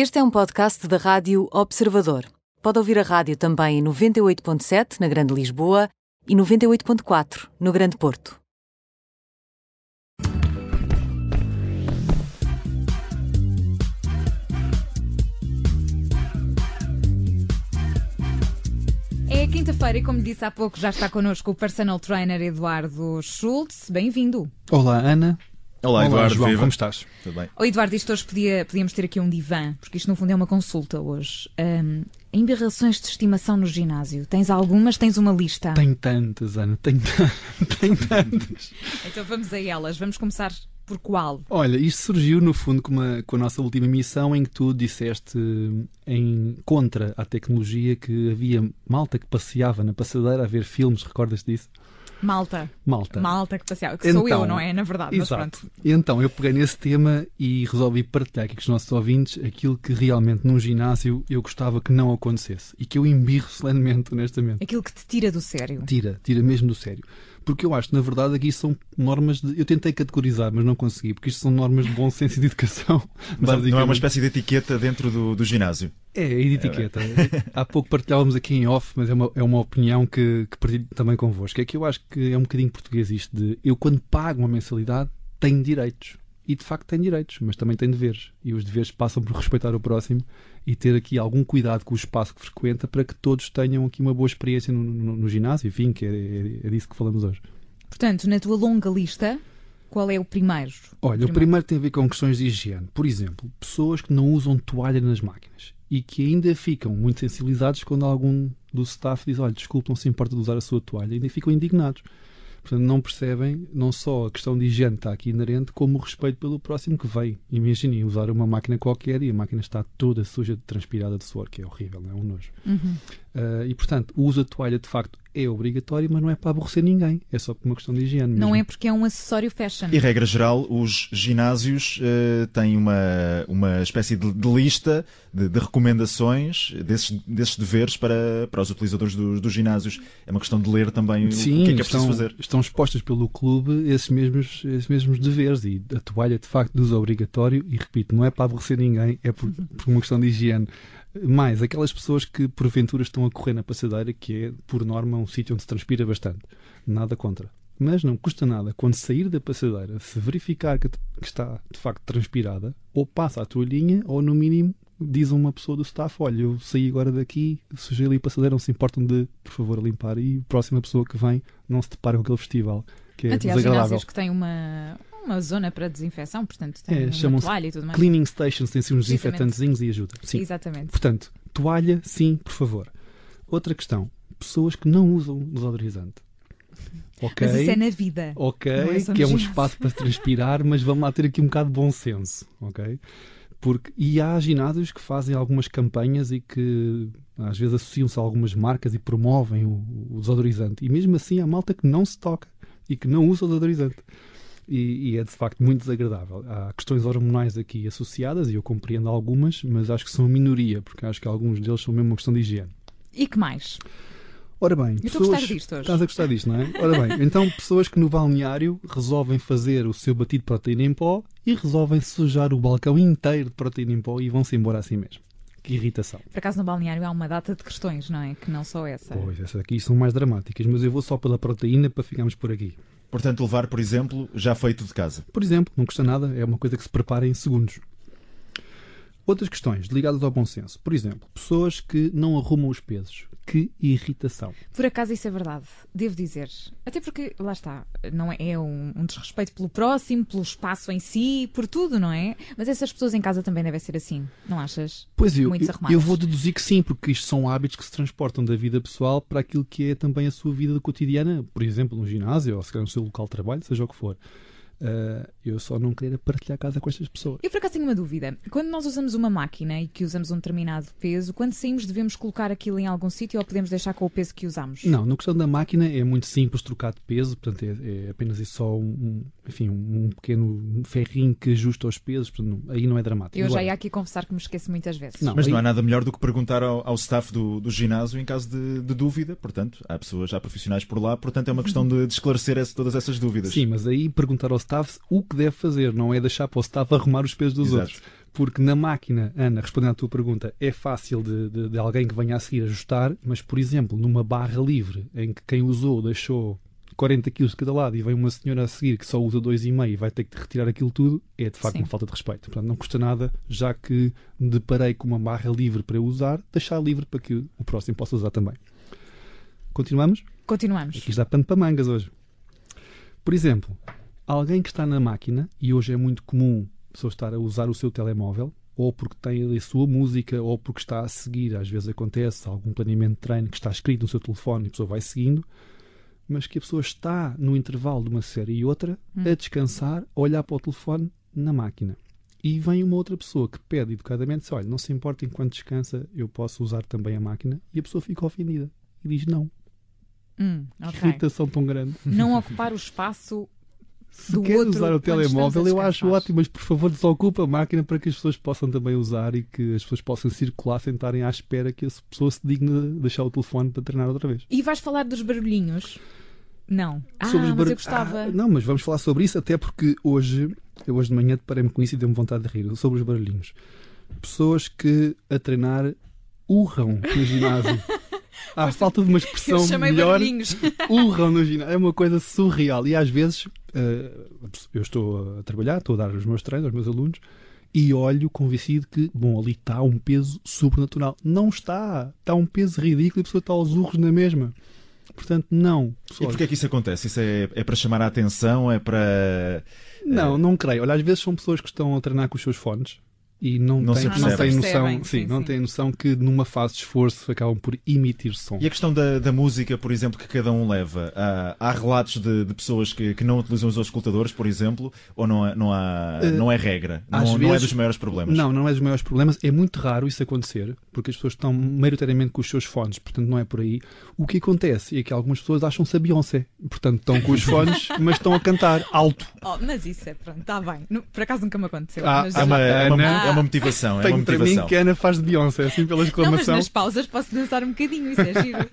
Este é um podcast da Rádio Observador. Pode ouvir a rádio também em 98.7 na Grande Lisboa e 98.4 no Grande Porto. É quinta-feira e, como disse há pouco, já está connosco o personal trainer Eduardo Schultz. Bem-vindo. Olá, Ana. Olá, Eduardo, João, viva. como estás? Tudo bem? Oh, Eduardo, isto hoje podia, podíamos ter aqui um divã, porque isto no fundo é uma consulta hoje. Um, embirrações de estimação no ginásio. Tens algumas? Tens uma lista? Tenho tantas, Ana, tenho tantas. Então vamos a elas. Vamos começar por qual? Olha, isto surgiu no fundo com, uma- com a nossa última missão em que tu disseste em contra à tecnologia que havia malta que passeava na passadeira a ver filmes, recordas disso? Malta. Malta. Malta que passeava. Que sou eu, Então, não é? Na verdade, mas Exato. pronto. Então, eu peguei nesse tema e resolvi partilhar aqui com os nossos ouvintes aquilo que realmente num ginásio eu gostava que não acontecesse e que eu embirro solenemente, honestamente. Aquilo que te tira do sério. Tira, tira mesmo do sério. Porque eu acho, na verdade, aqui são normas de. Eu tentei categorizar, mas não consegui, porque isto são normas de bom senso e de educação. Mas não é uma espécie de etiqueta dentro do, do ginásio. É, é de etiqueta. Há pouco partilhávamos aqui em off, mas é uma, é uma opinião que, que partilho também convosco. É que eu acho que é um bocadinho português isto de eu, quando pago uma mensalidade, tenho direitos. E de facto tenho direitos, mas também tenho deveres. E os deveres passam por respeitar o próximo e ter aqui algum cuidado com o espaço que frequenta para que todos tenham aqui uma boa experiência no, no- no ginásio. Enfim, que é, é, é disso que falamos hoje. Portanto, na tua longa lista, qual é o primeiro? Olha, o primeiro tem a ver com questões de higiene. Por exemplo, pessoas que não usam toalha nas máquinas e que ainda ficam muito sensibilizados quando algum do staff diz: Olha, desculpe, não se importa de usar a sua toalha, ainda ficam indignados. Portanto, não percebem não só a questão de higiene está aqui inerente, como o respeito pelo próximo que vem. Imaginem usar uma máquina qualquer e a máquina está toda suja, transpirada de suor, que é horrível, não é um nojo. Uhum. Ah, e, portanto, o uso da toalha de facto é obrigatório, mas não é para aborrecer ninguém, é só por uma questão de higiene. Não mesmo. é porque é um acessório fashion. E, regra geral, os ginásios eh, têm uma, uma espécie de, de lista de, de recomendações desses, desses deveres para, para os utilizadores do- dos ginásios. É uma questão de ler também o- Sim, o que é que é preciso estão, fazer. estão expostas pelo clube esses mesmos, esses mesmos deveres e a toalha de facto de uso obrigatório e repito, não é para aborrecer ninguém, é por, por uma questão de higiene. Mais, aquelas pessoas que porventura estão a correr na passadeira, que é por norma um sítio onde se transpira bastante. Nada contra. Mas não custa nada, quando sair da passadeira, se verificar que, está de facto transpirada, ou passa a toalhinha, ou no mínimo diz a uma pessoa do staff: Olha, eu saí agora daqui, sujei ali a passadeira, não se importam de, por favor, limpar. E a próxima pessoa que vem não se depara com aquele festival que é há desagradável. ginásios que têm uma, uma zona para desinfecção, portanto tem É, uma chamam-se toalha e tudo mais. Cleaning stations têm assim uns desinfetantezinhos e ajuda. Sim. Exatamente. Portanto, toalha, sim, por favor. Outra questão: pessoas que não usam desodorizante. Ok. Mas isso é na vida. Ok, é que é um espaço para transpirar, mas vamos lá ter aqui um bocado de bom senso, ok? Porque, e há ginásios que fazem algumas campanhas e que às vezes associam-se a algumas marcas e promovem o, o desodorizante. E mesmo assim há malta que não se toca e que não usa o desodorizante. E, e é de facto muito desagradável. Há questões hormonais aqui associadas e eu compreendo algumas, mas acho que são a minoria, porque acho que alguns deles são mesmo uma questão de higiene. E que mais? Ora bem, Eu estou a pessoas... gostar disto hoje. Estás a gostar disto, não é? Ora bem, então pessoas que no balneário resolvem fazer o seu batido de proteína em pó e resolvem sujar o balcão inteiro de proteína em pó e vão-se embora assim mesmo. Que irritação. Por acaso no balneário há uma data de questões, não é? Que não só essa. Pois, essas aqui são mais dramáticas, mas eu vou só pela proteína para ficarmos por aqui. Portanto, levar, por exemplo, já feito de casa. Por exemplo, não custa nada, é uma coisa que se prepara em segundos. Outras questões ligadas ao bom senso. Por exemplo, pessoas que não arrumam os pesos. Que irritação. Por acaso isso é verdade, devo dizer. Até porque, lá está, não é, é um, um desrespeito pelo próximo, pelo espaço em si, por tudo, não é? Mas essas pessoas em casa também devem ser assim, não achas? Pois eu, Muito eu, desarrumadas. eu vou deduzir que sim, porque isto são hábitos que se transportam da vida pessoal para aquilo que é também a sua vida cotidiana, por exemplo, no ginásio ou se calhar no seu local de trabalho, seja o que for. Ah, eu só não queria partilhar casa com estas pessoas. Eu por acaso tenho uma dúvida. Quando nós usamos uma máquina e que usamos um determinado peso, quando saímos devemos colocar aquilo em algum sítio ou podemos deixar com o peso que usamos? Não, na questão da máquina é muito simples trocar de peso, portanto é, é apenas isso só um, enfim, um pequeno ferrinho que ajusta os pesos, portanto, não- aí não é dramático. Eu já Agora, ia aqui confessar que me esqueço muitas vezes. Não. Mas não aí- há nada melhor do que perguntar ao, ao staff do, do ginásio em caso de, de dúvida. Portanto, há pessoas, há profissionais por lá, portanto é uma questão de, de esclarecer esse- todas essas dúvidas. Sim, mas aí perguntar ao staff o que deve fazer, não é deixar para o staff arrumar os pesos dos Exato. outros. Porque na máquina, Ana, respondendo à tua pergunta, é fácil de, de, de alguém que venha a seguir ajustar, mas, por exemplo, numa barra livre, em que quem usou deixou 40 quilos de cada lado e vem uma senhora a seguir que só usa 2,5 e vai ter que retirar aquilo tudo, é de facto Sim. uma falta de respeito. Portanto, não custa nada, já que me deparei com uma barra livre para usar, deixar livre para que o próximo possa usar também. Continuamos? Continuamos. Aqui está pano para mangas hoje. Por exemplo, alguém que está na máquina, e hoje é muito comum a pessoa estar a usar o seu telemóvel, ou porque tem a sua música, ou porque está a seguir, às vezes acontece algum planeamento de treino que está escrito no seu telefone e a pessoa vai seguindo, mas que a pessoa está no intervalo de uma série e outra a descansar, a olhar para o telefone na máquina. E vem uma outra pessoa que pede educadamente: diz, olha, não se importa enquanto descansa, eu posso usar também a máquina, e a pessoa fica ofendida e diz: não. Hum, Que ok. irritação tão grande. Não ocupar o espaço Se do quer outro usar o telemóvel, eu acho descansar. ótimo, mas por favor desocupa a máquina para que as pessoas possam também usar e que as pessoas possam circular sem estarem à espera que a pessoa se digne de deixar o telefone para treinar outra vez. E vais falar dos barulhinhos? Não. Ah, Sobre os mas barulhos- eu gostava. Ah, não, mas vamos falar sobre isso, até porque hoje, eu hoje de manhã deparei-me com isso e deu-me vontade de rir. Sobre os barulhinhos. Pessoas que a treinar urram no ginásio. Há falta de uma expressão eu chamei melhor. urram no ginásio. É uma coisa surreal. E às vezes eh, eu estou a trabalhar, estou a dar os meus treinos aos meus alunos e olho convencido que, bom, ali está um peso sobrenatural. Não está. Está um peso ridículo e a pessoa está aos urros na mesma. Portanto, não. E Pessoal, porquê é que isso acontece? Isso é, é para chamar a atenção? É para. Não, não creio. Olha, às vezes são pessoas que estão a treinar com os seus fones e não, Não têm, se não Não noção, percebem, sim, sim, não sim. têm noção que numa fase de esforço acabam por emitir som. E a questão da, da música, por exemplo, que cada um leva? Há, há relatos de, de pessoas que, que não utilizam os auscultadores, por exemplo, ou não, há- não, há, Eh, não é regra? às Não, não é vezes- dos maiores problemas? Não, não é dos maiores problemas. É muito raro isso acontecer, porque as pessoas estão maioritariamente com os seus fones, portanto não é por aí. O que acontece é que algumas pessoas acham-se a Beyoncé, portanto estão com os fones, mas estão a cantar alto. Oh, mas isso é pronto, está bem. Nu- Por acaso nunca me aconteceu. Ah, mas É uma, é, uma, Ana- é uma motivação. É uma Tenho para mim motivação. que a Ana faz de Beyoncé, assim pela Não, mas exclamação. nas pausas posso dançar um bocadinho, isso é giro.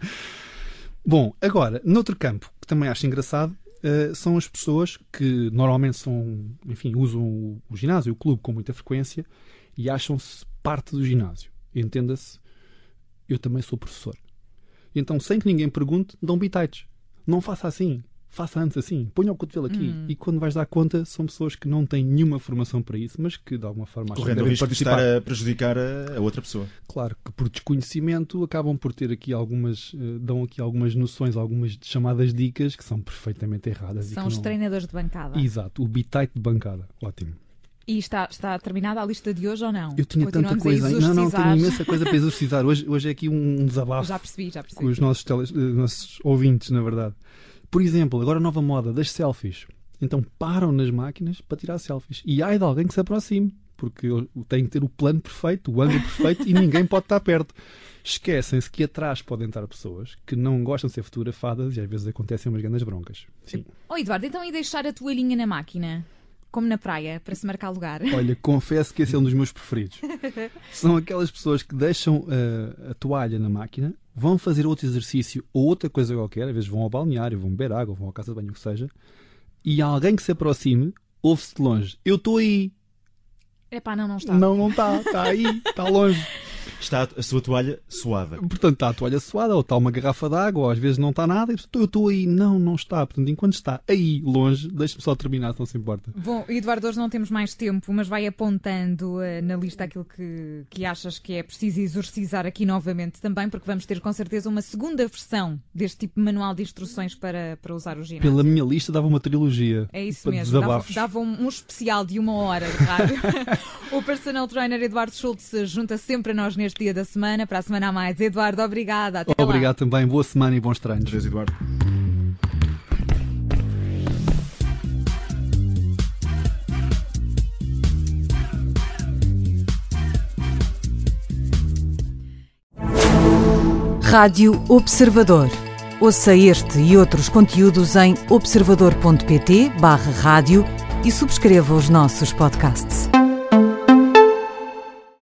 Bom, agora, noutro campo, que também acho engraçado, eh, são as pessoas que normalmente são, enfim, usam o, o ginásio, o clube com muita frequência e acham-se parte do ginásio. Entenda-se, eu também sou professor. Então, sem que ninguém pergunte, dão bitites. Não faça assim, faça antes assim, ponha o cotovelo aqui. Hum. E quando vais dar conta, são pessoas que não têm nenhuma formação para isso, mas que de alguma forma acham que Correndo o devem risco de participar. estar a prejudicar a, outra pessoa. Claro que por desconhecimento acabam por ter aqui algumas, eh, dão aqui algumas noções, algumas chamadas dicas que são perfeitamente erradas. e São que os não- treinadores de bancada. Exato, o bitite de bancada. Ótimo. E está, está terminada a lista de hoje ou não? Eu tinha tanta coisa. Não, não, tenho imensa coisa para exorcizar. Hoje, hoje é aqui um desabafo Já percebi, já com percebi. os nossos, teles- eh, nossos ouvintes, na verdade. Por exemplo, agora a nova moda das selfies. Então param nas máquinas para tirar selfies. E ai de alguém que se aproxime, porque tem que ter o plano perfeito, o ângulo perfeito e ninguém pode estar perto. Esquecem-se que atrás podem estar pessoas que não gostam de ser fotografadas e às vezes acontecem umas grandes broncas. Sim. Oh, Eduardo, então e deixar a toalhinha na máquina? Como na praia, para se marcar lugar? Olha, confesso que esse é um dos meus preferidos. São aquelas pessoas que deixam uh, a toalha na máquina, vão fazer outro exercício ou outra coisa qualquer, às vezes vão ao balneário, vão beber água, vão à casa de banho, o que seja, e alguém que se aproxime ouve-se de longe: Eu estou aí. Epá, não, não está. Não, não está, está aí, está longe. Está a sua toalha suada. Portanto, está a toalha suada, ou está uma garrafa de água, ou às vezes não está nada, e portanto, eu estou aí. Não, não está. Portanto, enquanto está aí, longe, deixe-me só terminar, se não se importa. Bom, Eduardo, hoje não temos mais tempo, mas vai apontando eh, na lista aquilo que, que achas que é preciso exorcizar aqui novamente também, porque vamos ter com certeza uma segunda versão deste tipo de manual de instruções para, para usar o ginásio. Pela minha lista, dava uma trilogia. É isso mesmo, dava, dava um, um especial de uma hora de rádio. o personal trainer Eduardo Schultz se junta sempre a nós neste dia da semana. Para a semana a mais. Eduardo, obrigada. Até lá. Obrigado também, boa semana e bons treinos. Adeus, Eduardo. Rádio Observador. Ouça este e outros conteúdos em observador.pt/barra rádio e subscreva os nossos podcasts.